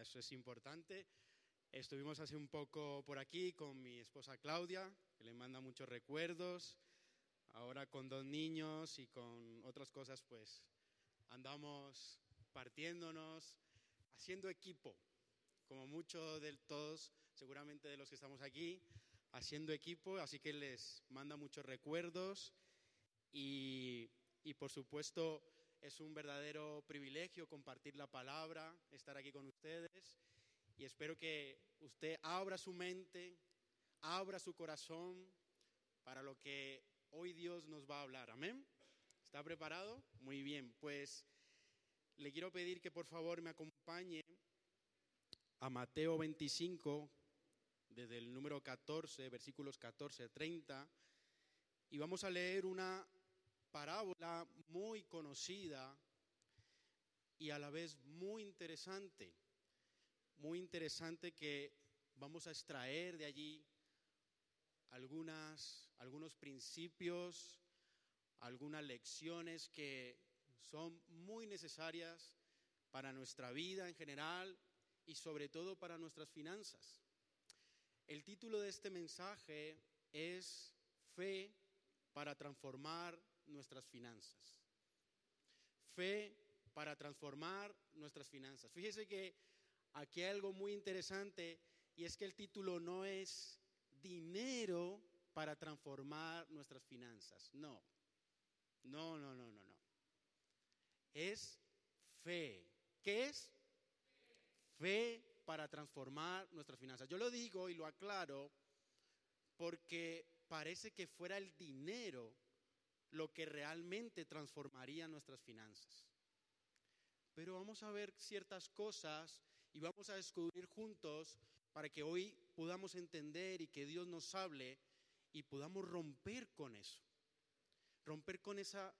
eso es importante. Estuvimos hace un poco por aquí con mi esposa Claudia, que le manda muchos recuerdos. Ahora con dos niños y con otras cosas, pues andamos partiéndonos, haciendo equipo, como muchos de todos, seguramente de los que estamos aquí, haciendo equipo, así que les manda muchos recuerdos y, y por supuesto es un verdadero privilegio compartir la palabra, estar aquí con ustedes y espero que usted abra su mente, abra su corazón para lo que hoy Dios nos va a hablar. Amén. ¿Está preparado? Muy bien, pues le quiero pedir que por favor me acompañe a Mateo 25, desde el número 14, versículos 14 30, y vamos a leer una parábola muy conocida y a la vez muy interesante muy interesante que vamos a extraer de allí algunas, algunos principios, algunas lecciones que son muy necesarias para nuestra vida en general y sobre todo para nuestras finanzas. El título de este mensaje es Fe para transformar nuestras finanzas. Fe para transformar nuestras finanzas. Fíjese que aquí hay algo muy interesante y es que el título no es dinero para transformar nuestras finanzas. No, no, no, no, no, no. Es fe. ¿Qué es? Fe para transformar nuestras finanzas. Yo lo digo y lo aclaro porque parece que fuera el dinero lo que realmente transformaría nuestras finanzas. Pero vamos a ver ciertas cosas y vamos a descubrir juntos para que hoy podamos entender y que Dios nos hable y podamos romper con eso. Romper con esos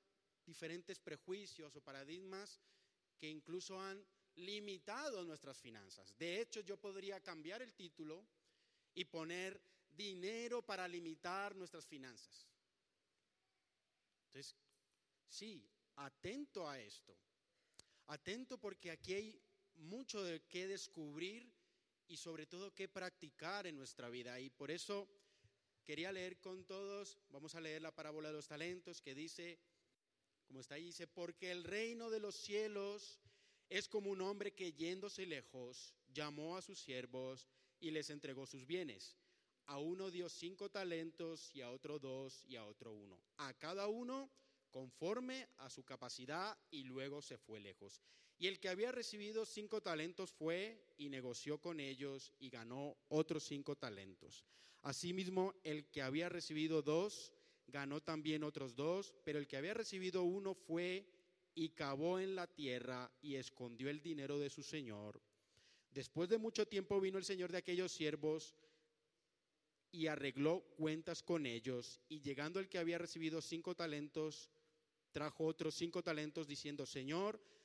diferentes prejuicios o paradigmas que incluso han limitado nuestras finanzas. De hecho, yo podría cambiar el título y poner dinero para limitar nuestras finanzas. Entonces, sí, atento a esto. Atento porque aquí hay mucho de qué descubrir y sobre todo qué practicar en nuestra vida. Y por eso quería leer con todos, vamos a leer la parábola de los talentos que dice, como está ahí, dice, porque el reino de los cielos es como un hombre que yéndose lejos llamó a sus siervos y les entregó sus bienes. A uno dio cinco talentos y a otro dos y a otro uno. A cada uno conforme a su capacidad y luego se fue lejos. Y el que había recibido cinco talentos fue y negoció con ellos y ganó otros cinco talentos. Asimismo, el que había recibido dos, ganó también otros dos, pero el que había recibido uno fue y cavó en la tierra y escondió el dinero de su señor. Después de mucho tiempo vino el señor de aquellos siervos y arregló cuentas con ellos, y llegando el que había recibido cinco talentos, trajo otros cinco talentos diciendo, Señor,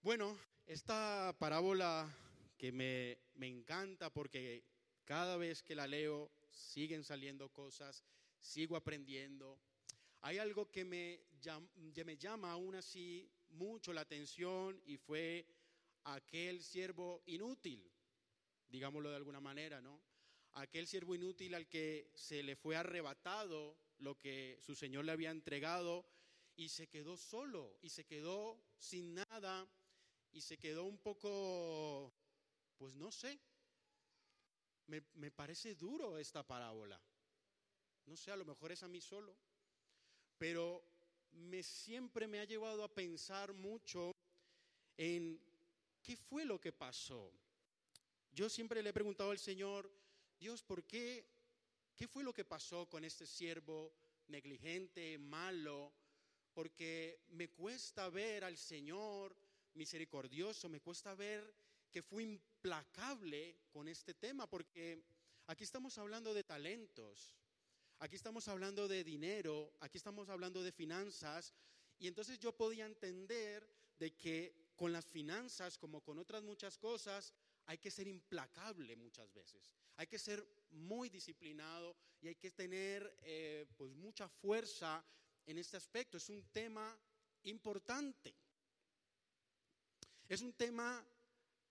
Bueno, esta parábola que me, encanta porque cada vez que la leo siguen saliendo cosas, sigo aprendiendo. Hay algo que me, me llama aún así mucho la atención y fue aquel siervo inútil, digámoslo de alguna manera, ¿no? Aquel siervo inútil al que se le fue arrebatado lo que su Señor le había entregado y se quedó solo y se quedó sin nada y se quedó un poco, pues no sé, me, me parece duro esta parábola. No sé, a lo mejor es a mí solo, pero me siempre me ha llevado a pensar mucho en qué fue lo que pasó. Yo siempre le he preguntado al Señor, Dios, ¿por qué? ¿Qué fue lo que pasó con este siervo negligente, malo? Porque me cuesta ver al Señor misericordioso, me cuesta ver que fue implacable con este tema, porque aquí estamos hablando de talentos, Aquí estamos hablando de dinero, aquí estamos hablando de finanzas, y entonces yo podía entender de que con las finanzas, como con otras muchas cosas, hay que ser implacable muchas veces. Hay que ser muy disciplinado y hay que tener eh, pues mucha fuerza en este aspecto. Es un tema importante. Es un tema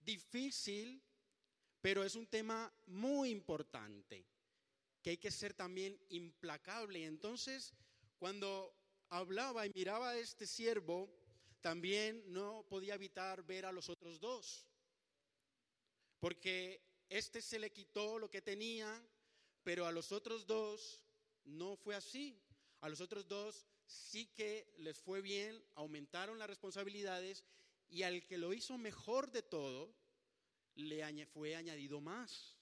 difícil, pero es un tema muy importante que hay que ser también implacable. Entonces, cuando hablaba y miraba a este siervo, también no podía evitar ver a los otros dos, porque este se le quitó lo que tenía, pero a los otros dos no fue así. A los otros dos sí que les fue bien, aumentaron las responsabilidades y al que lo hizo mejor de todo, le fue añadido más.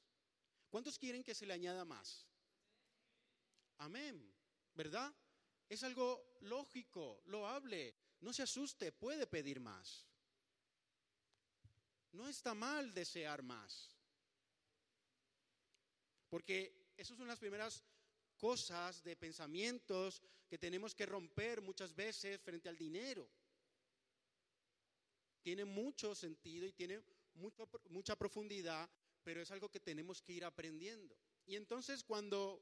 ¿Cuántos quieren que se le añada más? Amén, ¿verdad? Es algo lógico, loable. No se asuste, puede pedir más. No está mal desear más. Porque esas son las primeras cosas de pensamientos que tenemos que romper muchas veces frente al dinero. Tiene mucho sentido y tiene mucha profundidad, pero es algo que tenemos que ir aprendiendo. Y entonces cuando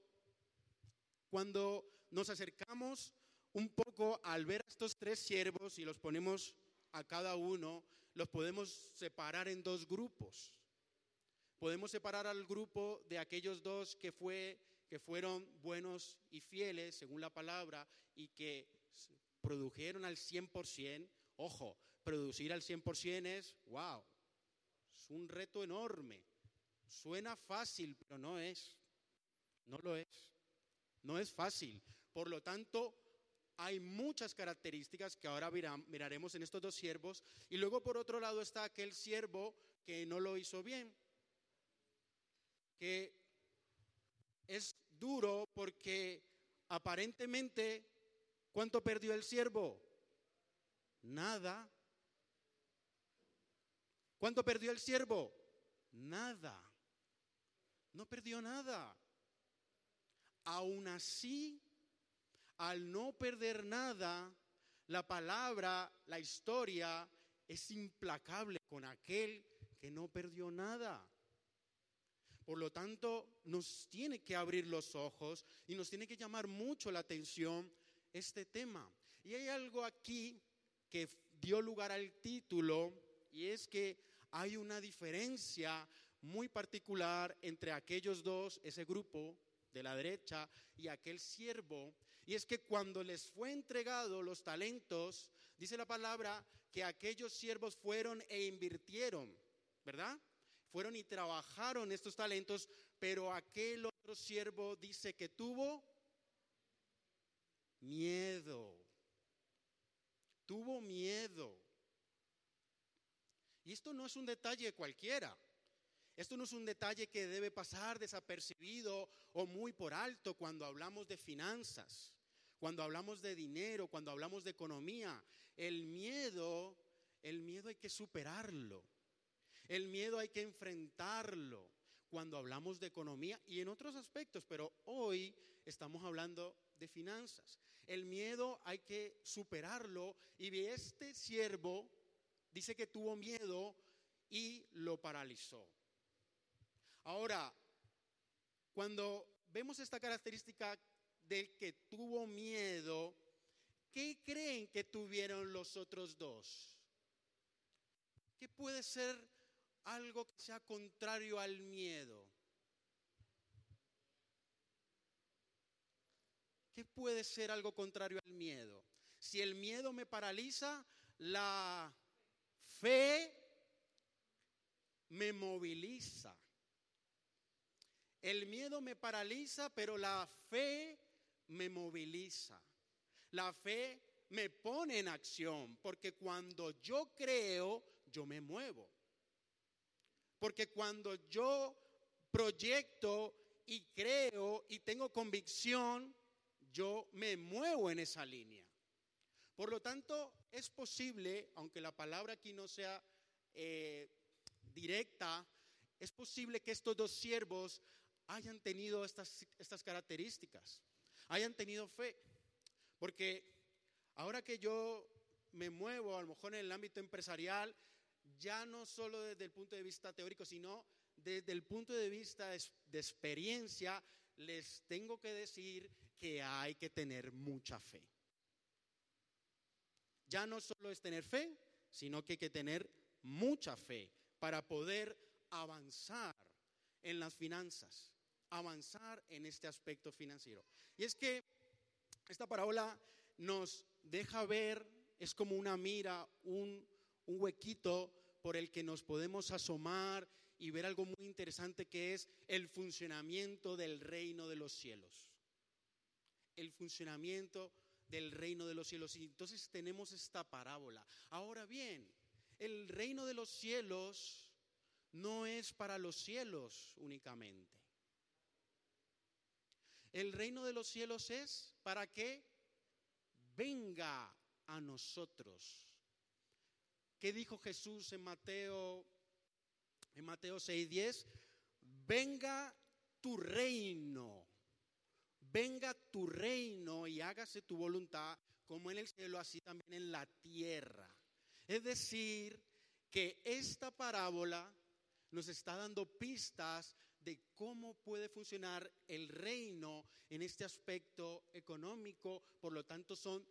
cuando nos acercamos un poco al ver a estos tres siervos y los ponemos a cada uno, los podemos separar en dos grupos. Podemos separar al grupo de aquellos dos que, fue, que fueron buenos y fieles, según la palabra, y que produjeron al 100%. Ojo, producir al 100% es, wow, es un reto enorme. Suena fácil, pero no es. No lo es. No es fácil. Por lo tanto, hay muchas características que ahora miraremos en estos dos siervos. Y luego por otro lado está aquel siervo que no lo hizo bien, que es duro porque aparentemente, ¿cuánto perdió el siervo? Nada. ¿Cuánto perdió el siervo? Nada. No perdió nada. Aún así, al no perder nada, la palabra, la historia es implacable con aquel que no perdió nada. Por lo tanto, nos tiene que abrir los ojos y nos tiene que llamar mucho la atención este tema. Y hay algo aquí que dio lugar al título y es que hay una diferencia muy particular entre aquellos dos, ese grupo de la derecha y aquel siervo. Y es que cuando les fue entregado los talentos, dice la palabra que aquellos siervos fueron e invirtieron, ¿verdad? Fueron y trabajaron estos talentos, pero aquel otro siervo dice que tuvo miedo. Tuvo miedo. Y esto no es un detalle cualquiera. Esto no es un detalle que debe pasar desapercibido o muy por alto cuando hablamos de finanzas, cuando hablamos de dinero, cuando hablamos de economía. El miedo, el miedo hay que superarlo. El miedo hay que enfrentarlo cuando hablamos de economía y en otros aspectos, pero hoy estamos hablando de finanzas. El miedo hay que superarlo y este siervo dice que tuvo miedo y lo paralizó. Ahora, cuando vemos esta característica del que tuvo miedo, ¿qué creen que tuvieron los otros dos? ¿Qué puede ser algo que sea contrario al miedo? ¿Qué puede ser algo contrario al miedo? Si el miedo me paraliza, la fe me moviliza. El miedo me paraliza, pero la fe me moviliza. La fe me pone en acción, porque cuando yo creo, yo me muevo. Porque cuando yo proyecto y creo y tengo convicción, yo me muevo en esa línea. Por lo tanto, es posible, aunque la palabra aquí no sea eh, directa, es posible que estos dos siervos hayan tenido estas, estas características, hayan tenido fe. Porque ahora que yo me muevo, a lo mejor en el ámbito empresarial, ya no solo desde el punto de vista teórico, sino desde el punto de vista de experiencia, les tengo que decir que hay que tener mucha fe. Ya no solo es tener fe, sino que hay que tener mucha fe para poder avanzar en las finanzas, avanzar en este aspecto financiero. Y es que esta parábola nos deja ver, es como una mira, un, un huequito por el que nos podemos asomar y ver algo muy interesante que es el funcionamiento del reino de los cielos. El funcionamiento del reino de los cielos. Y entonces tenemos esta parábola. Ahora bien, el reino de los cielos no es para los cielos únicamente. El reino de los cielos es para que venga a nosotros. ¿Qué dijo Jesús en Mateo en Mateo 6:10? Venga tu reino. Venga tu reino y hágase tu voluntad como en el cielo, así también en la tierra. Es decir, que esta parábola nos está dando pistas de cómo puede funcionar el reino en este aspecto económico, por lo tanto son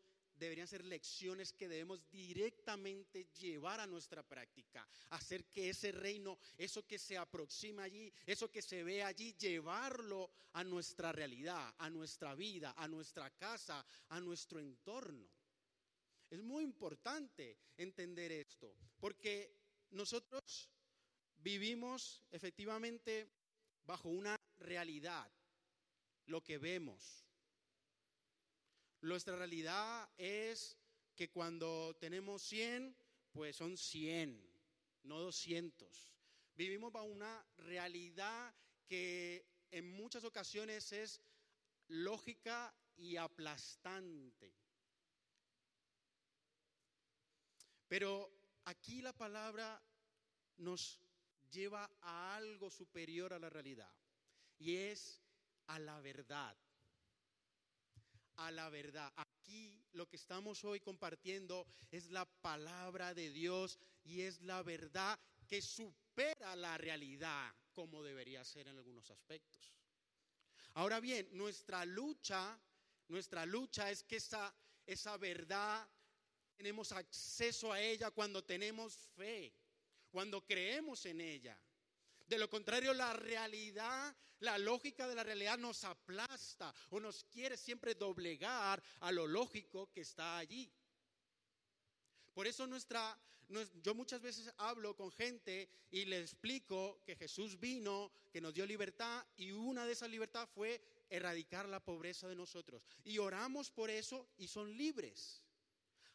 deberían ser lecciones que debemos directamente llevar a nuestra práctica, hacer que ese reino, eso que se aproxima allí, eso que se ve allí, llevarlo a nuestra realidad, a nuestra vida, a nuestra casa, a nuestro entorno. Es muy importante entender esto, porque nosotros vivimos efectivamente bajo una realidad, lo que vemos. Nuestra realidad es que cuando tenemos 100, pues son 100, no 200. Vivimos bajo una realidad que en muchas ocasiones es lógica y aplastante. Pero aquí la palabra nos lleva a algo superior a la realidad y es a la verdad. A la verdad. Aquí lo que estamos hoy compartiendo es la palabra de Dios y es la verdad que supera la realidad como debería ser en algunos aspectos. Ahora bien, nuestra lucha, nuestra lucha es que esa, esa verdad tenemos acceso a ella cuando tenemos fe cuando creemos en ella. De lo contrario, la realidad, la lógica de la realidad nos aplasta o nos quiere siempre doblegar a lo lógico que está allí. Por eso nuestra, yo muchas veces hablo con gente y les explico que Jesús vino, que nos dio libertad y una de esas libertades fue erradicar la pobreza de nosotros. Y oramos por eso y son libres.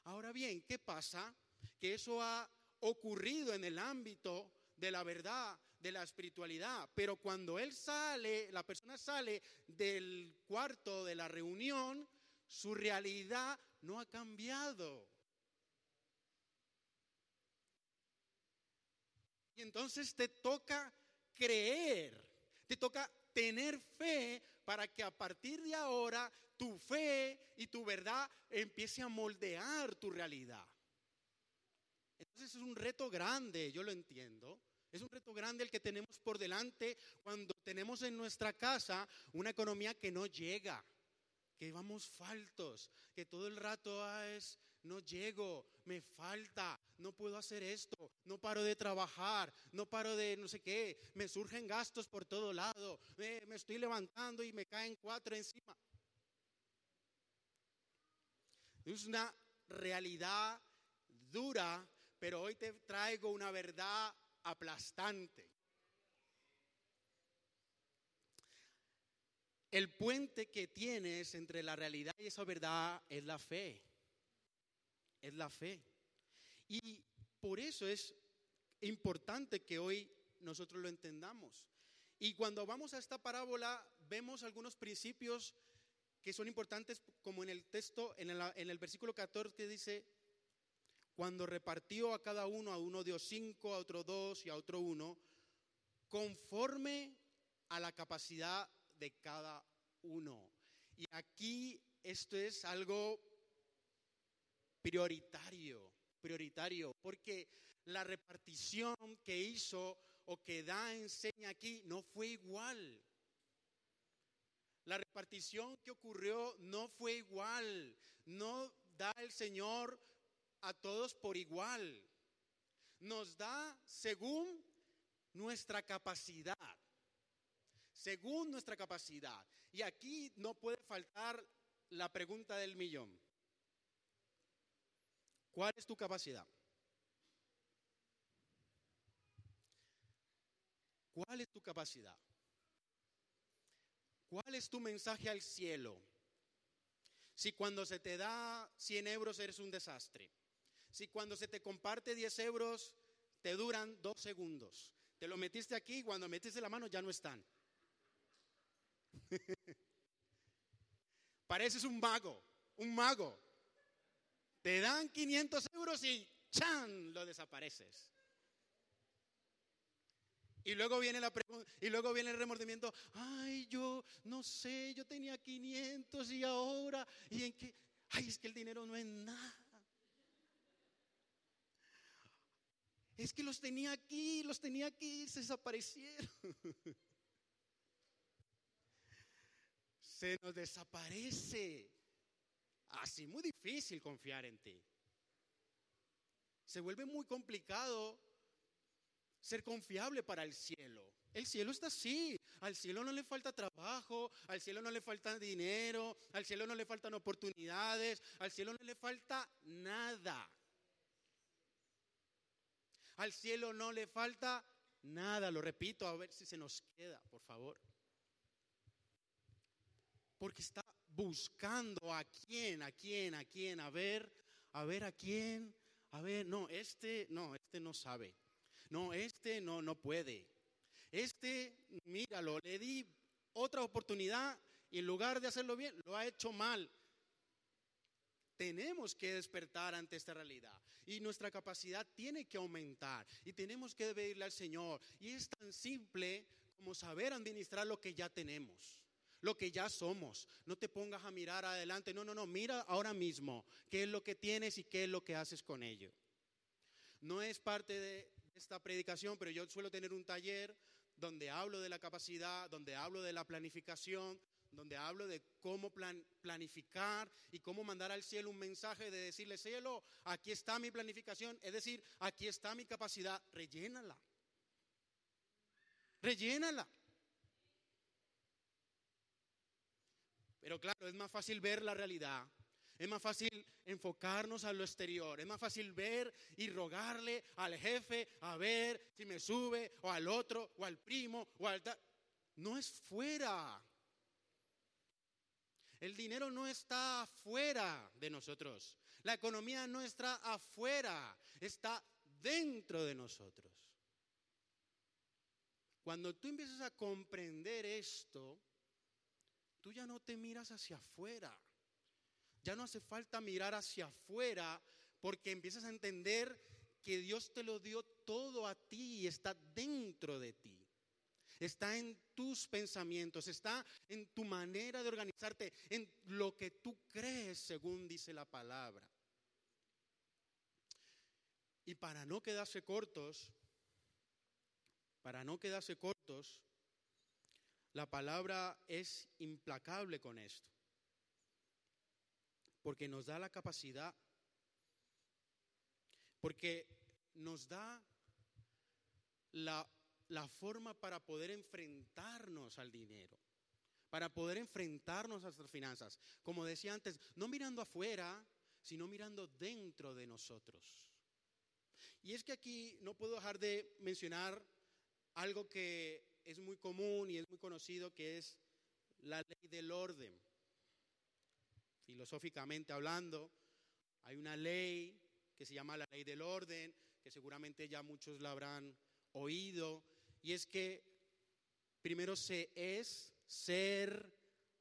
Ahora bien, ¿qué pasa? Que eso ha ocurrido en el ámbito de la verdad, de la espiritualidad. Pero cuando él sale, la persona sale del cuarto de la reunión, su realidad no ha cambiado. Y entonces te toca creer, te toca tener fe para que a partir de ahora tu fe y tu verdad empiece a moldear tu realidad. Entonces es un reto grande, yo lo entiendo, Es un reto grande el que tenemos por delante cuando tenemos en nuestra casa una economía que no llega, que vamos faltos, que todo el rato ah, es, no llego, me falta, no puedo hacer esto, no paro de trabajar, no paro de no sé qué, me surgen gastos por todo lado, me, me estoy levantando y me caen cuatro encima. Es una realidad dura, pero hoy te traigo una verdad aplastante. El puente que tienes entre la realidad y esa verdad es la fe. Es la fe. Y por eso es importante que hoy nosotros lo entendamos. Y cuando vamos a esta parábola, vemos algunos principios que son importantes, como en el texto, en el, en el versículo 14, que dice, cuando repartió a cada uno, a uno dio cinco, a otro dos y a otro uno, conforme a la capacidad de cada uno. Y aquí esto es algo prioritario, prioritario, porque la repartición que hizo o que da, enseña aquí, no fue igual. La repartición que ocurrió no fue igual. No da el Señor a todos por igual. Nos da según nuestra capacidad. Según nuestra capacidad. Y aquí no puede faltar la pregunta del millón. ¿Cuál es tu capacidad? ¿Cuál es tu capacidad? ¿Cuál es tu mensaje al cielo? Si cuando se te da 100 euros eres un desastre. Si cuando se te comparte 10 euros te duran dos segundos. Te lo metiste aquí y cuando metiste la mano ya no están. Pareces un mago, un mago. Te dan 500 euros y ¡chan! lo desapareces. Y luego viene la y luego viene el remordimiento, ay, yo no sé, yo tenía 500 y ahora y en qué, ay, es que el dinero no es nada. Es que los tenía aquí, los tenía aquí, se desaparecieron. se nos desaparece. Así muy difícil confiar en ti. Se vuelve muy complicado ser confiable para el cielo. El cielo está así. Al cielo no le falta trabajo, al cielo no le falta dinero, al cielo no le faltan oportunidades, al cielo no le falta nada. Al cielo no le falta nada, lo repito, a ver si se nos queda, por favor. Porque está buscando a quién, a quién, a quién, a ver, a ver a quién, a ver, no, este, no, este no sabe. No, este no, no puede. Este, míralo, le di otra oportunidad y en lugar de hacerlo bien, lo ha hecho mal. Tenemos que despertar ante esta realidad y nuestra capacidad tiene que aumentar y tenemos que pedirle al Señor. Y es tan simple como saber administrar lo que ya tenemos, lo que ya somos. No te pongas a mirar adelante, no, no, no, mira ahora mismo qué es lo que tienes y qué es lo que haces con ello. No es parte de esta predicación, pero yo suelo tener un taller donde hablo de la capacidad, donde hablo de la planificación, donde hablo de cómo planificar y cómo mandar al cielo un mensaje de decirle, cielo, aquí está mi planificación, es decir, aquí está mi capacidad, rellénala. Rellénala. Pero claro, es más fácil ver la realidad. Es más fácil enfocarnos a lo exterior. Es más fácil ver y rogarle al jefe a ver si me sube, o al otro, o al primo, o al... No es fuera. El dinero no está afuera de nosotros. La economía no está afuera, está dentro de nosotros. Cuando tú empiezas a comprender esto, tú ya no te miras hacia afuera. Ya no hace falta mirar hacia afuera porque empiezas a entender que Dios te lo dio todo a ti y está dentro de ti está en tus pensamientos, está en tu manera de organizarte, en lo que tú crees según dice la palabra. Y para no quedarse cortos, para no quedarse cortos, la palabra es implacable con esto, porque nos da la capacidad, porque nos da la, la forma para poder enfrentarnos al dinero para poder enfrentarnos a nuestras finanzas. Como decía antes, no mirando afuera, sino mirando dentro de nosotros. Y es que aquí no puedo dejar de mencionar algo que es muy común y es muy conocido, que es la ley del orden. Filosóficamente hablando, hay una ley que se llama la ley del orden, que seguramente ya muchos la habrán oído, y es que primero se es, ser,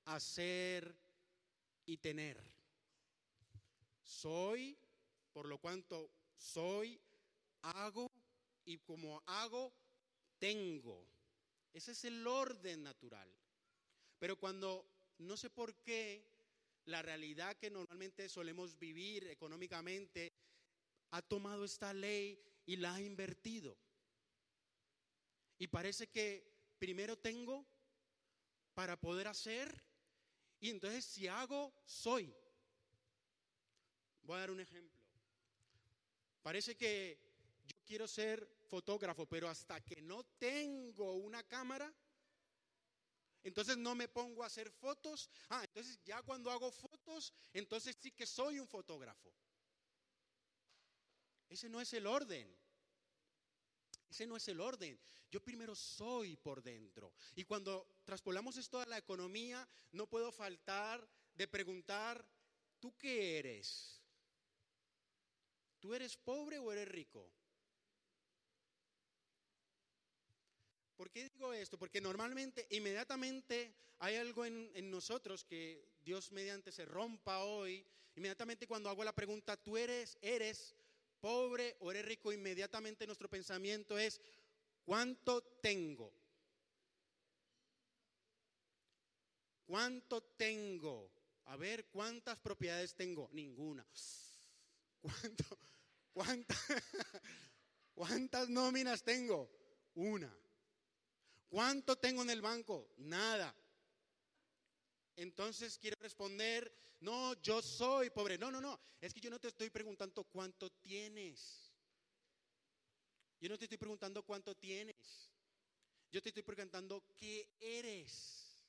hacer y tener. Soy, por lo cuanto soy, hago y como hago, tengo. Ese es el orden natural. Pero cuando no sé por qué la realidad que normalmente solemos vivir económicamente ha tomado esta ley y la ha invertido. Y parece que primero tengo para poder hacer y entonces si hago, soy. Voy a dar un ejemplo. Parece que yo quiero ser fotógrafo, pero hasta que no tengo una cámara, entonces no me pongo a hacer fotos. Ah, entonces ya cuando hago fotos, entonces sí que soy un fotógrafo. Ese no es el orden. Ese no es el orden. Yo primero soy por dentro. Y cuando traspolamos esto a la economía, no puedo faltar de preguntar, ¿tú qué eres? ¿Tú eres pobre o eres rico? ¿Por qué digo esto? Porque normalmente, inmediatamente hay algo en, en, nosotros que Dios mediante se rompa hoy. Inmediatamente cuando hago la pregunta, ¿tú eres, eres pobre o eres rico, inmediatamente nuestro pensamiento es, ¿cuánto tengo? ¿Cuánto tengo? A ver, ¿cuántas propiedades tengo? Ninguna. ¿Cuánto, cuánta, ¿Cuántas nóminas tengo? Una. ¿Cuánto tengo en el banco? Nada. Entonces quiero responder, no, yo soy pobre. No, no, no. Es que yo no te estoy preguntando cuánto tienes. Yo no te estoy preguntando cuánto tienes. Yo te estoy preguntando qué eres.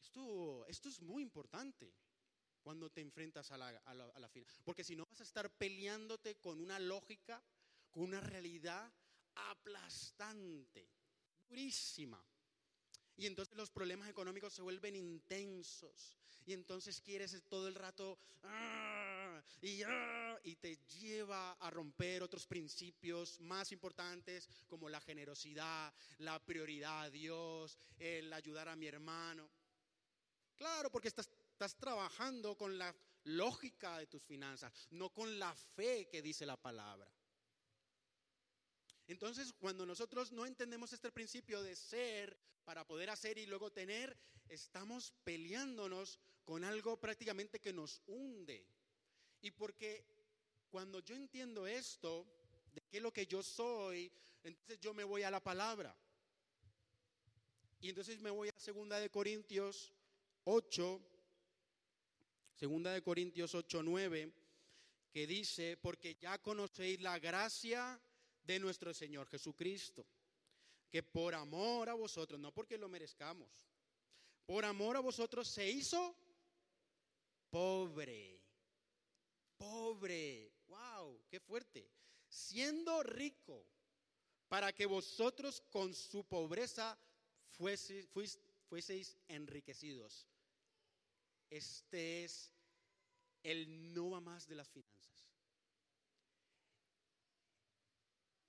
Esto, esto es muy importante cuando te enfrentas a la, a la, a la final. Porque si no vas a estar peleándote con una lógica, con una realidad aplastante, durísima. Y entonces los problemas económicos se vuelven intensos. Y entonces quieres todo el rato ¡ah! y, ¡ah! y te lleva a romper otros principios más importantes como la generosidad, la prioridad a Dios, el ayudar a mi hermano. Claro, porque estás trabajando con la lógica de tus finanzas, no con la fe que dice la palabra. Entonces, cuando nosotros no entendemos este principio de ser para poder hacer y luego tener, estamos peleándonos con algo prácticamente que nos hunde. Y porque cuando yo entiendo esto, de qué es lo que yo soy, entonces yo me voy a la palabra. Y entonces me voy a segunda de Corintios 8, segunda de Corintios 8, 9, que dice, porque ya conocéis la gracia de nuestro Señor Jesucristo, que por amor a vosotros, no porque lo merezcamos, por amor a vosotros se hizo pobre. Pobre. Wow, qué fuerte. Siendo rico, para que vosotros con su pobreza fueseis, enriquecidos. Este es el no más de las finanzas.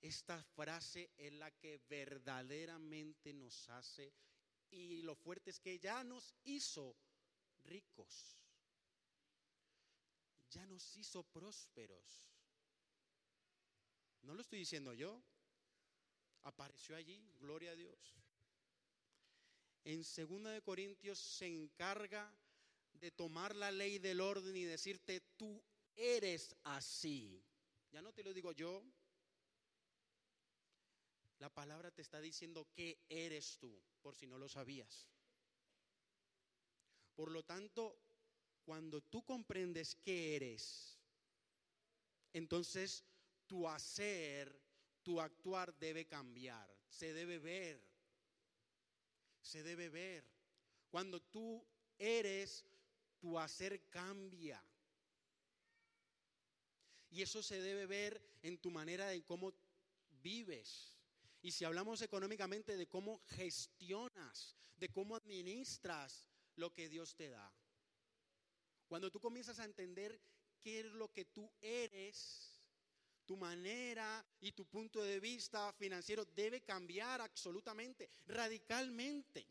Esta frase es la que verdaderamente nos hace y lo fuerte es que ya nos hizo ricos, ya nos hizo prósperos. No lo estoy diciendo yo, apareció allí, gloria a Dios. En 2 de Corintios se encarga de tomar la ley del orden y decirte, tú eres así. Ya no te lo digo yo, La palabra te está diciendo qué eres tú, por si no lo sabías. Por lo tanto, cuando tú comprendes qué eres, entonces tu hacer, tu actuar debe cambiar, se debe ver, se debe ver. Cuando tú eres, tu hacer cambia. Y eso se debe ver en tu manera de cómo vives. Y si hablamos económicamente de cómo gestionas, de cómo administras lo que Dios te da. Cuando tú comienzas a entender qué es lo que tú eres, tu manera y tu punto de vista financiero debe cambiar absolutamente, radicalmente.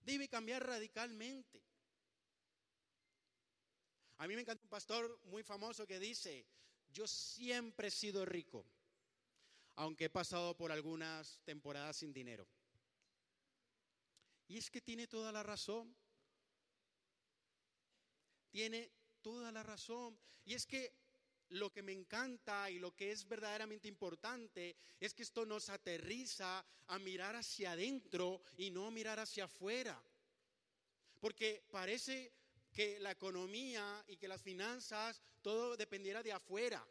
Debe cambiar radicalmente. A mí me encanta un pastor muy famoso que dice, yo siempre he sido rico, aunque he pasado por algunas temporadas sin dinero. Y es que tiene toda la razón. Tiene toda la razón. Y es que lo que me encanta y lo que es verdaderamente importante es que esto nos aterriza a mirar hacia adentro y no mirar hacia afuera. Porque parece que la economía y que las finanzas, todo dependiera de afuera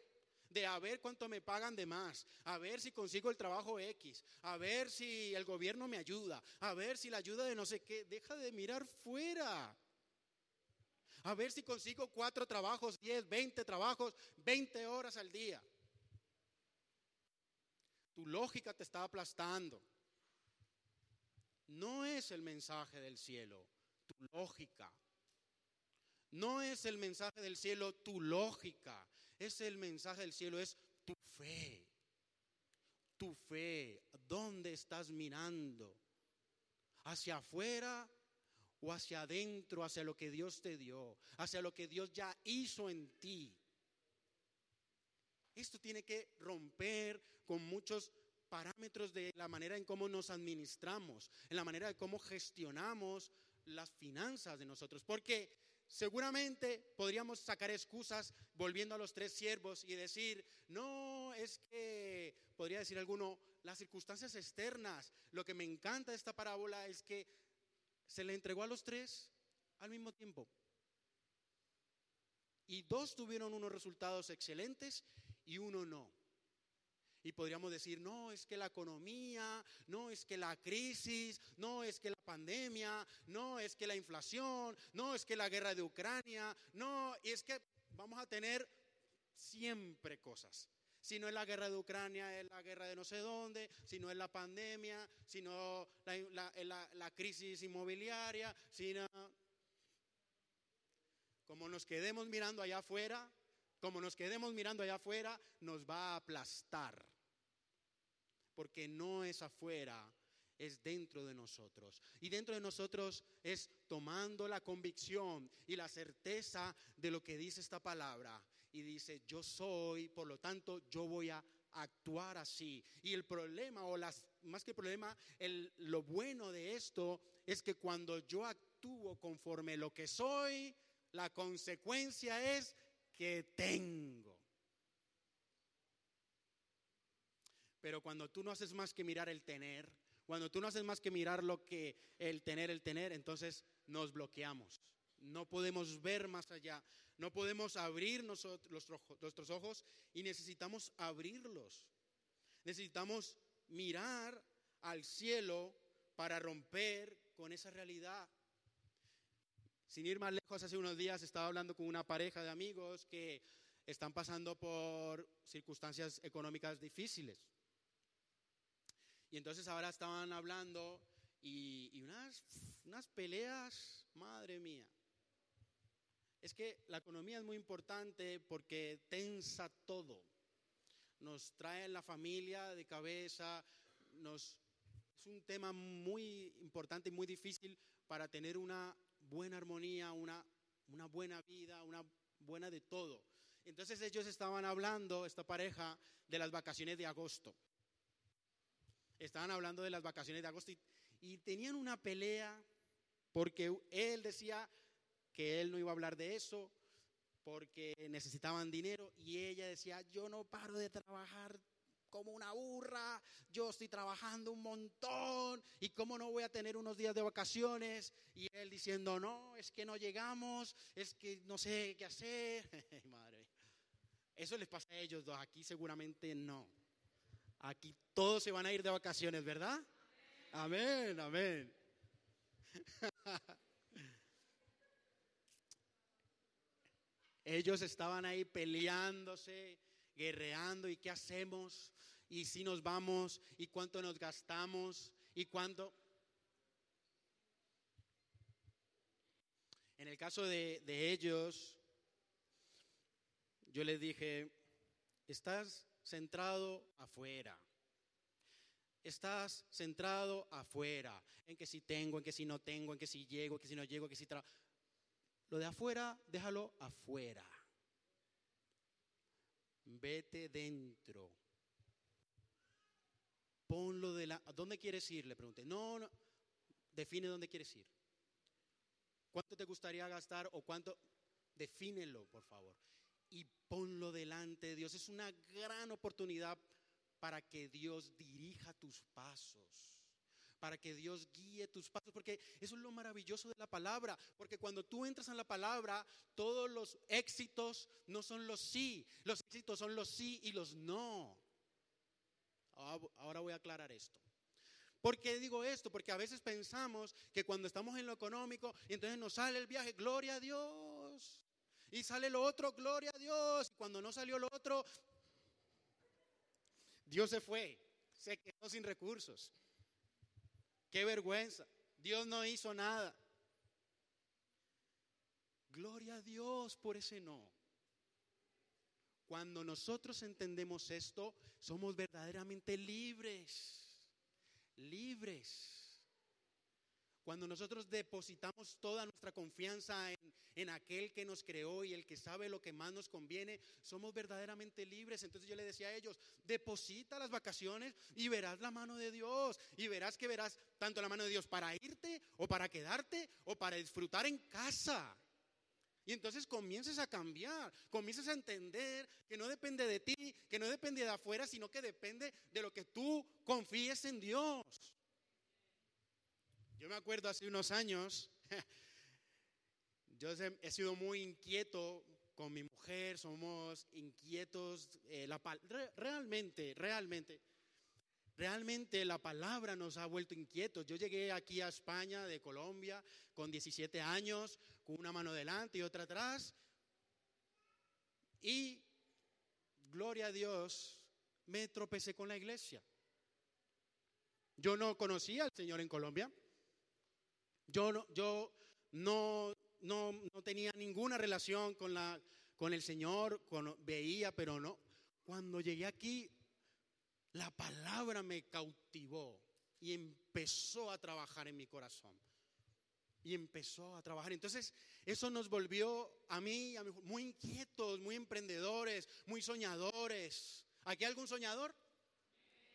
de a ver cuánto me pagan de más, a ver si consigo el trabajo X, a ver si el gobierno me ayuda, a ver si la ayuda de no sé qué. Deja de mirar fuera. A ver si consigo cuatro trabajos, 10, 20 trabajos, 20 horas al día. Tu lógica te está aplastando. No es el mensaje del cielo, tu lógica. No es el mensaje del cielo, tu lógica. Es el mensaje del cielo, es tu fe. Tu fe. ¿Dónde estás mirando? ¿Hacia afuera o hacia adentro, hacia lo que Dios te dio, hacia lo que Dios ya hizo en ti? Esto tiene que romper con muchos parámetros de la manera en cómo nos administramos, en la manera de cómo gestionamos las finanzas de nosotros. Porque Seguramente podríamos sacar excusas volviendo a los tres siervos y decir, no, es que, podría decir alguno, las circunstancias externas. Lo que me encanta de esta parábola es que se le entregó a los tres al mismo tiempo. Y dos tuvieron unos resultados excelentes y uno no. Y podríamos decir, no, es que la economía, no, es que la crisis, no, es que la pandemia, no, es que la inflación, no, es que la guerra de Ucrania, no, y es que vamos a tener siempre cosas. Si no es la guerra de Ucrania, es la guerra de no sé dónde, si no es la pandemia, si no la, la, la crisis inmobiliaria, si no... Como nos quedemos mirando allá afuera, como nos quedemos mirando allá afuera, nos va a aplastar. Porque no es afuera, es dentro de nosotros. Y dentro de nosotros es tomando la convicción y la certeza de lo que dice esta palabra. Y dice, yo soy, por lo tanto, yo voy a actuar así. Y el problema, o las, más que problema, lo bueno de esto es que cuando yo actúo conforme lo que soy, la consecuencia es que tengo. Pero cuando tú no haces más que mirar el tener, cuando tú no haces más que mirar lo que el tener, el tener, entonces nos bloqueamos. No podemos ver más allá, no podemos abrir nuestros ojos y necesitamos abrirlos. Necesitamos mirar al cielo para romper con esa realidad. Sin ir más lejos, hace unos días estaba hablando con una pareja de amigos que están pasando por circunstancias económicas difíciles. Y entonces ahora estaban hablando y, unas, unas peleas, madre mía. Es que la economía es muy importante porque tensa todo. Nos trae la familia de cabeza, nos, es un tema muy importante y muy difícil para tener una buena armonía, una, una buena vida, una buena de todo. Entonces ellos estaban hablando, esta pareja, de las vacaciones de agosto. Estaban hablando de las vacaciones de agosto y, tenían una pelea porque él decía que él no iba a hablar de eso porque necesitaban dinero y ella decía, yo no paro de trabajar como una burra, yo estoy trabajando un montón y cómo no voy a tener unos días de vacaciones. Y él diciendo, no, es que no llegamos, es que no sé qué hacer. Madre, eso les pasa a ellos dos, aquí seguramente no. Aquí todos se van a ir de vacaciones, ¿verdad? Amén, amén. Ellos estaban ahí peleándose, guerreando, ¿y qué hacemos? ¿Y si nos vamos? ¿Y cuánto nos gastamos? ¿Y cuánto? En el caso de, de ellos, yo les dije, estás centrado afuera. Estás centrado afuera, en que si tengo, en que si no tengo, en que si llego, en que si no llego, en que si trabajo. Lo de afuera, déjalo afuera. Vete dentro. Ponlo de la... ¿Dónde quieres ir? Le pregunté. No, no. Define dónde quieres ir. ¿Cuánto te gustaría gastar o cuánto? Defínelo, por favor. Y ponlo delante de Dios. Es una gran oportunidad para que Dios dirija tus pasos para que Dios guíe tus pasos, porque eso es lo maravilloso de la palabra, porque cuando tú entras en la palabra, todos los éxitos no son los sí, los éxitos son los sí y los no. Ah, ahora voy a aclarar esto. ¿Por qué digo esto? Porque a veces pensamos que cuando estamos en lo económico, y entonces nos sale el viaje, gloria a Dios. Y sale lo otro, gloria a Dios. Y cuando no salió lo otro, Dios se fue, se quedó sin recursos. Qué vergüenza. Dios no hizo nada. Gloria a Dios por ese no. Cuando nosotros entendemos esto, somos verdaderamente libres. Libres. Cuando nosotros depositamos toda nuestra confianza en, aquel que nos creó y el que sabe lo que más nos conviene, somos verdaderamente libres. Entonces yo le decía a ellos, deposita las vacaciones y verás la mano de Dios. Y verás que verás tanto la mano de Dios para irte o para quedarte o para disfrutar en casa. Y entonces comiences a cambiar, comiences a entender que no depende de ti, que no depende de afuera, sino que depende de lo que tú confíes en Dios. Yo me acuerdo hace unos años, yo he sido muy inquieto con mi mujer, somos inquietos, eh, realmente, realmente, realmente la palabra nos ha vuelto inquietos. Yo llegué aquí a España de Colombia con 17 años, con una mano delante y otra atrás, y gloria a Dios, me tropecé con la iglesia. Yo no conocía al Señor en Colombia. Yo no, yo no, no, tenía ninguna relación con, la, con el Señor, con, veía, pero no. Cuando llegué aquí, la palabra me cautivó y empezó a trabajar en mi corazón. Y empezó a trabajar. Entonces, eso nos volvió a mí, a mí muy inquietos, muy emprendedores, muy soñadores. ¿Aquí algún soñador?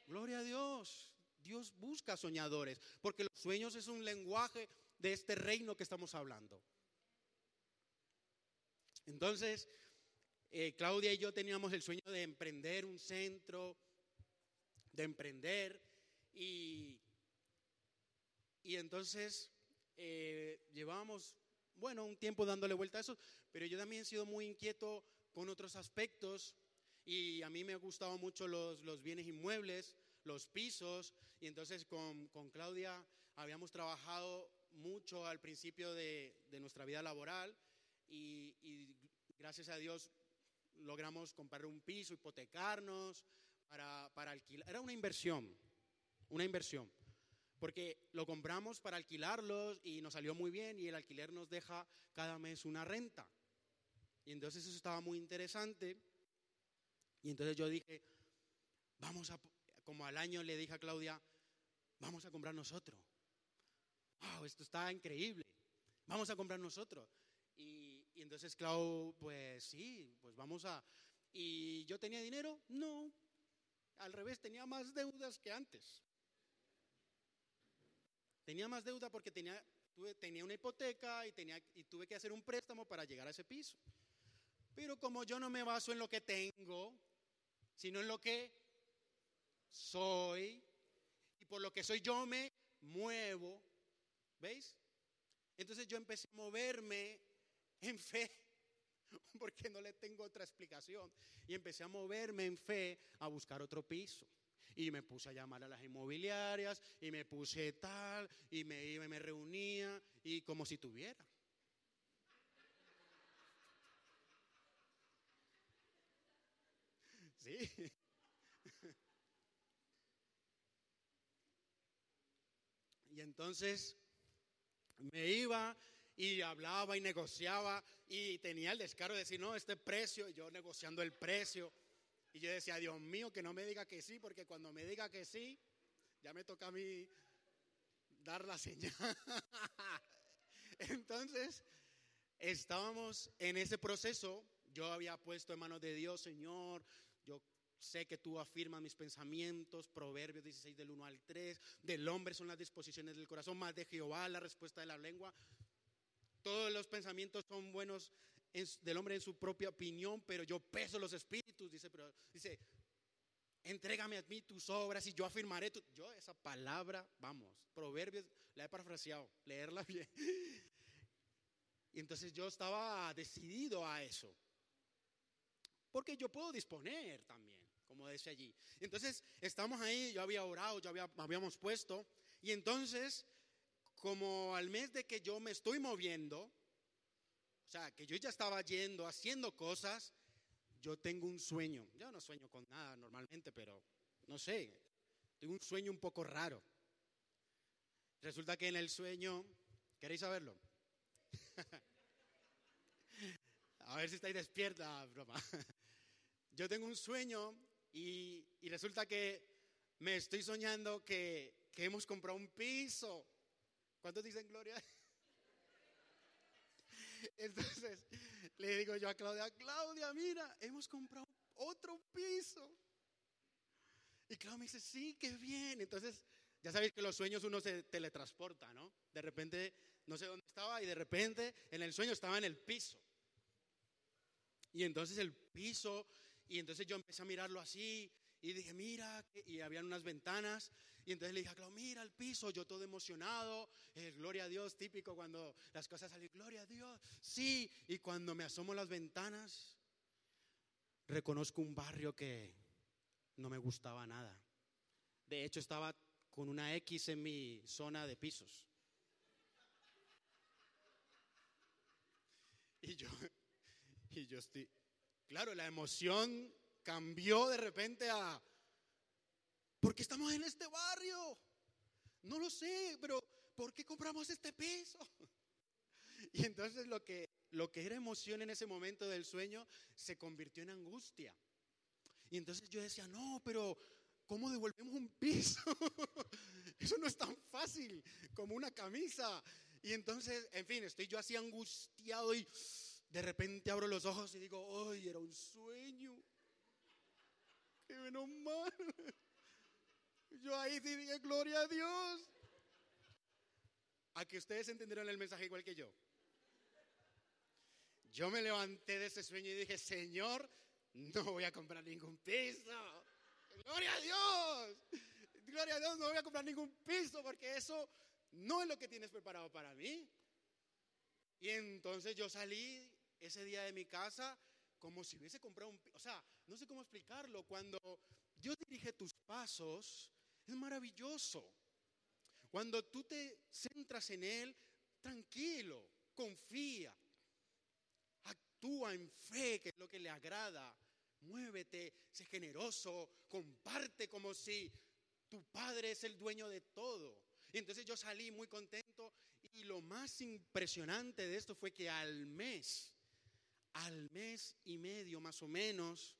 Gloria a Dios. Dios busca soñadores, porque los sueños es un lenguaje de este reino que estamos hablando. Entonces, eh, Claudia y yo teníamos el sueño de emprender un centro, de emprender, y, y entonces eh, llevábamos, bueno, un tiempo dándole vuelta a eso, pero yo también he sido muy inquieto con otros aspectos, y a mí me han gustado mucho los, los bienes inmuebles, los pisos, y entonces con, con Claudia habíamos trabajado mucho al principio de, nuestra vida laboral y, gracias a Dios logramos comprar un piso, hipotecarnos para, para alquilar. Era una inversión, una inversión, porque lo compramos para alquilarlos y nos salió muy bien y el alquiler nos deja cada mes una renta. Y entonces eso estaba muy interesante. Y entonces yo dije, vamos a, como al año le dije a Claudia, vamos a comprar nosotros wow, esto está increíble, vamos a comprar nosotros. Y, entonces Clau, pues sí, pues vamos a... ¿Y yo tenía dinero? No, al revés, tenía más deudas que antes. Tenía más deuda porque tenía, tuve, tenía una hipoteca y, tenía, y tuve que hacer un préstamo para llegar a ese piso. Pero como yo no me baso en lo que tengo, sino en lo que soy, y por lo que soy yo me muevo. ¿Veis? Entonces yo empecé a moverme en fe, porque no le tengo otra explicación. Y empecé a moverme en fe a buscar otro piso. Y me puse a llamar a las inmobiliarias y me puse tal y me iba y me reunía y como si tuviera. Sí. Y entonces me iba y hablaba y negociaba y tenía el descaro de decir, no, este precio, y yo negociando el precio. Y yo decía, Dios mío, que no me diga que sí, porque cuando me diga que sí, ya me toca a mí dar la señal. Entonces, estábamos en ese proceso. Yo había puesto en manos de Dios, Señor, yo sé que tú afirmas mis pensamientos, Proverbios 16 del 1 al 3, del hombre son las disposiciones del corazón, más de Jehová la respuesta de la lengua. Todos los pensamientos son buenos del hombre en su propia opinión, pero yo peso los espíritus, dice, pero dice, entrégame a mí tus obras y yo afirmaré tu, yo esa palabra, vamos, Proverbios, la he parafraseado, leerla bien. Y entonces yo estaba decidido a eso. Porque yo puedo disponer también, como dice allí. Entonces, estamos ahí, yo había orado, ya había, habíamos puesto, y entonces, como al mes de que yo me estoy moviendo, o sea, que yo ya estaba yendo, haciendo cosas, yo tengo un sueño. Yo no sueño con nada normalmente, pero no sé, tengo un sueño un poco raro. Resulta que en el sueño, ¿queréis saberlo? A ver si estáis despierta, broma. Yo tengo un sueño y, resulta que me estoy soñando que, que hemos comprado un piso. ¿Cuántos dicen gloria? Entonces le digo yo a Claudia, Claudia, mira, hemos comprado otro piso. Y Claudia me dice, sí, qué bien. Entonces, ya sabéis que los sueños uno se teletransporta, ¿no? De repente, no sé dónde estaba y de repente en el sueño estaba en el piso. Y entonces el piso y entonces yo empecé a mirarlo así y dije, mira, y habían unas ventanas. Y entonces le dije a Clau, mira el piso, yo todo emocionado, eh, gloria a Dios, típico cuando las cosas salen, gloria a Dios, sí. Y cuando me asomo las ventanas, reconozco un barrio que no me gustaba nada. De hecho, estaba con una X en mi zona de pisos. Y yo, y yo estoy, Claro, la emoción cambió de repente a, ¿por qué estamos en este barrio? No lo sé, pero ¿por qué compramos este piso? Y entonces lo que, lo que era emoción en ese momento del sueño se convirtió en angustia. Y entonces yo decía, no, pero ¿cómo devolvemos un piso? Eso no es tan fácil como una camisa. Y entonces, en fin, estoy yo así angustiado y de repente abro los ojos y digo, ¡ay, era un sueño! ¡Qué menos mal! Yo ahí dije, gloria a Dios. A que ustedes entendieron el mensaje igual que yo. Yo me levanté de ese sueño y dije, Señor, no voy a comprar ningún piso. Gloria a Dios. Gloria a Dios, no voy a comprar ningún piso porque eso no es lo que tienes preparado para mí. Y entonces yo salí ese día de mi casa como si hubiese comprado un... O sea, no sé cómo explicarlo. Cuando Dios dirige tus pasos, es maravilloso. Cuando tú te centras en Él, tranquilo, confía, actúa en fe, que es lo que le agrada. Muévete, sé generoso, comparte como si tu padre es el dueño de todo. Y entonces yo salí muy contento y lo más impresionante de esto fue que al mes al mes y medio más o menos,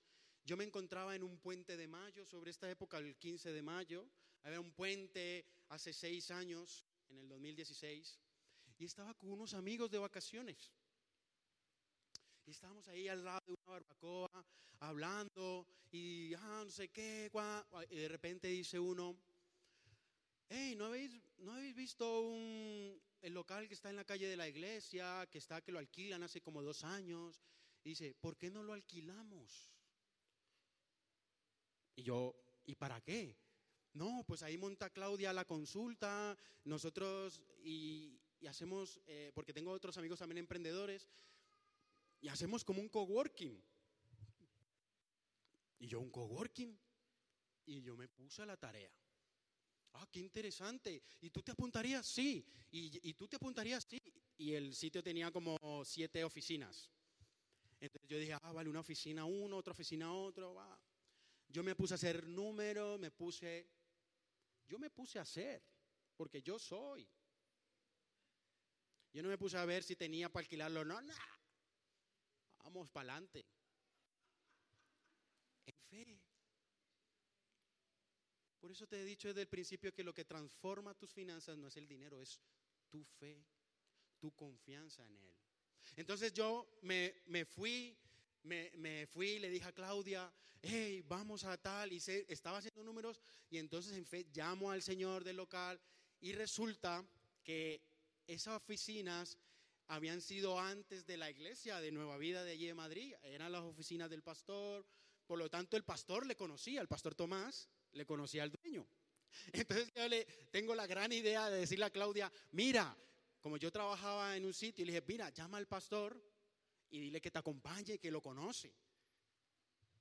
yo me encontraba en un puente de mayo, sobre esta época, el 15 de mayo. Había un puente hace seis años, en el 2016, y estaba con unos amigos de vacaciones. Y estábamos ahí al lado de una barbacoa, hablando, y ah, no sé qué, y de repente dice uno, hey, ¿no habéis, ¿no habéis visto un, el local que está en la calle de la iglesia, que está, que lo alquilan hace como dos años. dice, ¿por qué no lo alquilamos? Y yo, ¿y para qué? no, pues ahí monta Claudia la consulta, nosotros y, hacemos, eh, porque tengo otros amigos también emprendedores, y hacemos como un coworking. Y yo un coworking. Y yo me puse a la tarea. Ah, qué interesante. ¿Y tú te apuntarías? Sí. ¿Y, tú te apuntarías? Sí. Y el sitio tenía como siete oficinas. Entonces yo dije, ah, vale, una oficina uno, otra oficina otro. Yo me puse a hacer números, me puse... Yo me puse a hacer, porque yo soy. Yo no me puse a ver si tenía para alquilarlo no. no. Vamos para adelante. En fe. Por eso te he dicho desde el principio que lo que transforma tus finanzas no es el dinero, es tu fe, tu confianza en Él. Entonces yo me, fui, me, me, fui y le dije a Claudia, hey, vamos a tal, y se, estaba haciendo números, y entonces en fe llamo al señor del local, y resulta que esas oficinas habían sido antes de la iglesia de Nueva Vida de allí de Madrid, eran las oficinas del pastor, por lo tanto el pastor le conocía, el pastor Tomás le conocía al dueño. Entonces yo le tengo la gran idea de decirle a Claudia, mira, como yo trabajaba en un sitio, le dije, mira, llama al pastor y dile que te acompañe, que lo conoce.